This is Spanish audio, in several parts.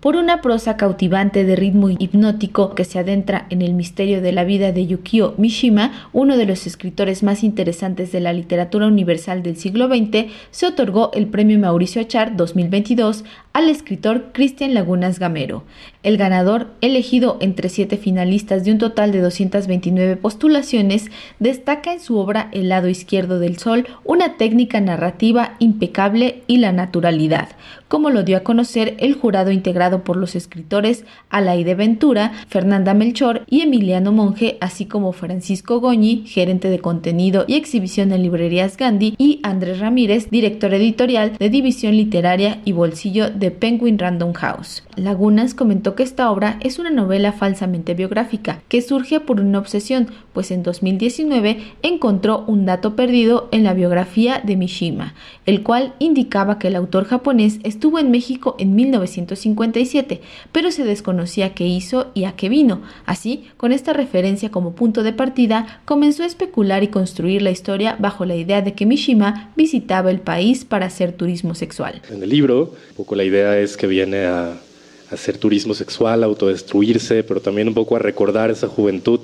por una prosa cautivante de ritmo hipnótico que se adentra en el misterio de la vida de Yukio Mishima, uno de los escritores más interesantes de la literatura universal del siglo XX, se otorgó el premio Mauricio Achar 2022 al escritor Cristian Lagunas Gamero. El ganador, elegido entre siete finalistas de un total de 229 postulaciones, destaca en su obra El lado izquierdo del sol una técnica narrativa impecable y la naturalidad, como lo dio a conocer el jurado integrado por los escritores Alaide Ventura, Fernanda Melchor y Emiliano Monge, así como Francisco Goñi, gerente de contenido y exhibición en librerías Gandhi, y Andrés Ramírez, director editorial de División Literaria y Bolsillo de Penguin Random House. Lagunas comentó que esta obra es una novela falsamente biográfica que surge por una obsesión, pues en 2019 encontró un dato perdido en la biografía de Mishima, el cual indicaba que el autor japonés estuvo en México en 1957, pero se desconocía qué hizo y a qué vino. Así, con esta referencia como punto de partida, comenzó a especular y construir la historia bajo la idea de que Mishima visitaba el país para hacer turismo sexual. En el libro, un poco la idea es que viene a hacer turismo sexual, autodestruirse, pero también un poco a recordar esa juventud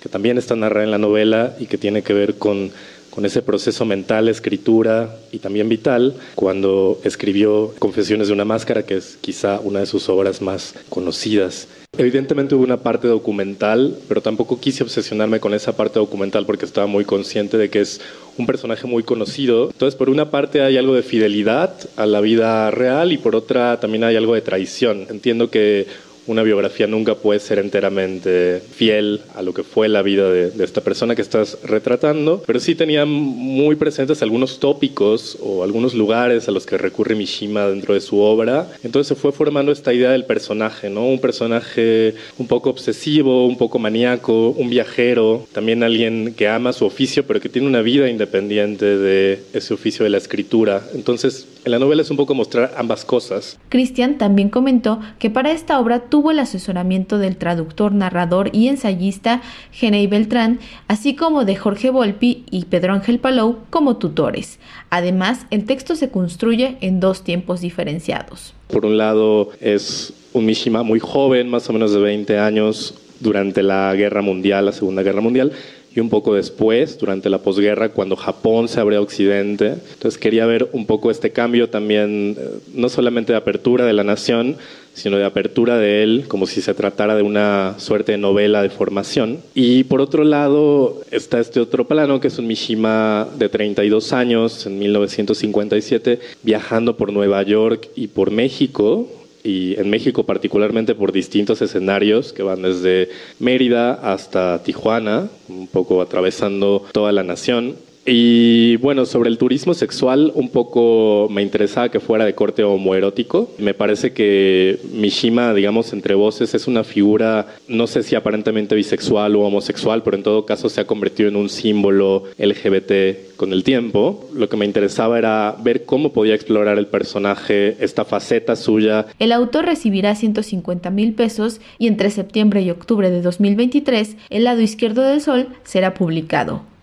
que también está narrada en la novela y que tiene que ver con con ese proceso mental, escritura y también vital, cuando escribió Confesiones de una máscara, que es quizá una de sus obras más conocidas. Evidentemente hubo una parte documental, pero tampoco quise obsesionarme con esa parte documental porque estaba muy consciente de que es un personaje muy conocido. Entonces, por una parte hay algo de fidelidad a la vida real y por otra también hay algo de traición. Entiendo que una biografía nunca puede ser enteramente fiel a lo que fue la vida de, esta persona que estás retratando, pero sí tenía muy presentes algunos tópicos o algunos lugares a los que recurre Mishima dentro de su obra. Entonces se fue formando esta idea del personaje, ¿no? Un personaje un poco obsesivo, un poco maníaco, un viajero, también alguien que ama su oficio, pero que tiene una vida independiente de ese oficio de la escritura. Entonces, en la novela es un poco mostrar ambas cosas. Cristian también comentó que para esta obra tuvo el asesoramiento del traductor, narrador y ensayista Genei Beltrán, así como de Jorge Volpi y Pedro Ángel Palou como tutores. Además, el texto se construye en dos tiempos diferenciados. Por un lado, es un Mishima muy joven, más o menos de 20 años, durante la Guerra Mundial, la Segunda Guerra Mundial, y un poco después, durante la posguerra, cuando Japón se abrió a Occidente. Entonces quería ver un poco este cambio también, eh, no solamente de apertura de la nación, sino de apertura de él, como si se tratara de una suerte de novela de formación. Y por otro lado está este otro plano, que es un Mishima de 32 años, en 1957, viajando por Nueva York y por México, y en México particularmente por distintos escenarios que van desde Mérida hasta Tijuana, un poco atravesando toda la nación. Y bueno, sobre el turismo sexual, un poco me interesaba que fuera de corte homoerótico. Me parece que Mishima, digamos, entre voces, es una figura, no sé si aparentemente bisexual o homosexual, pero en todo caso se ha convertido en un símbolo LGBT con el tiempo. Lo que me interesaba era ver cómo podía explorar el personaje, esta faceta suya. El autor recibirá 150 mil pesos y entre septiembre y octubre de 2023, El lado izquierdo del sol será publicado.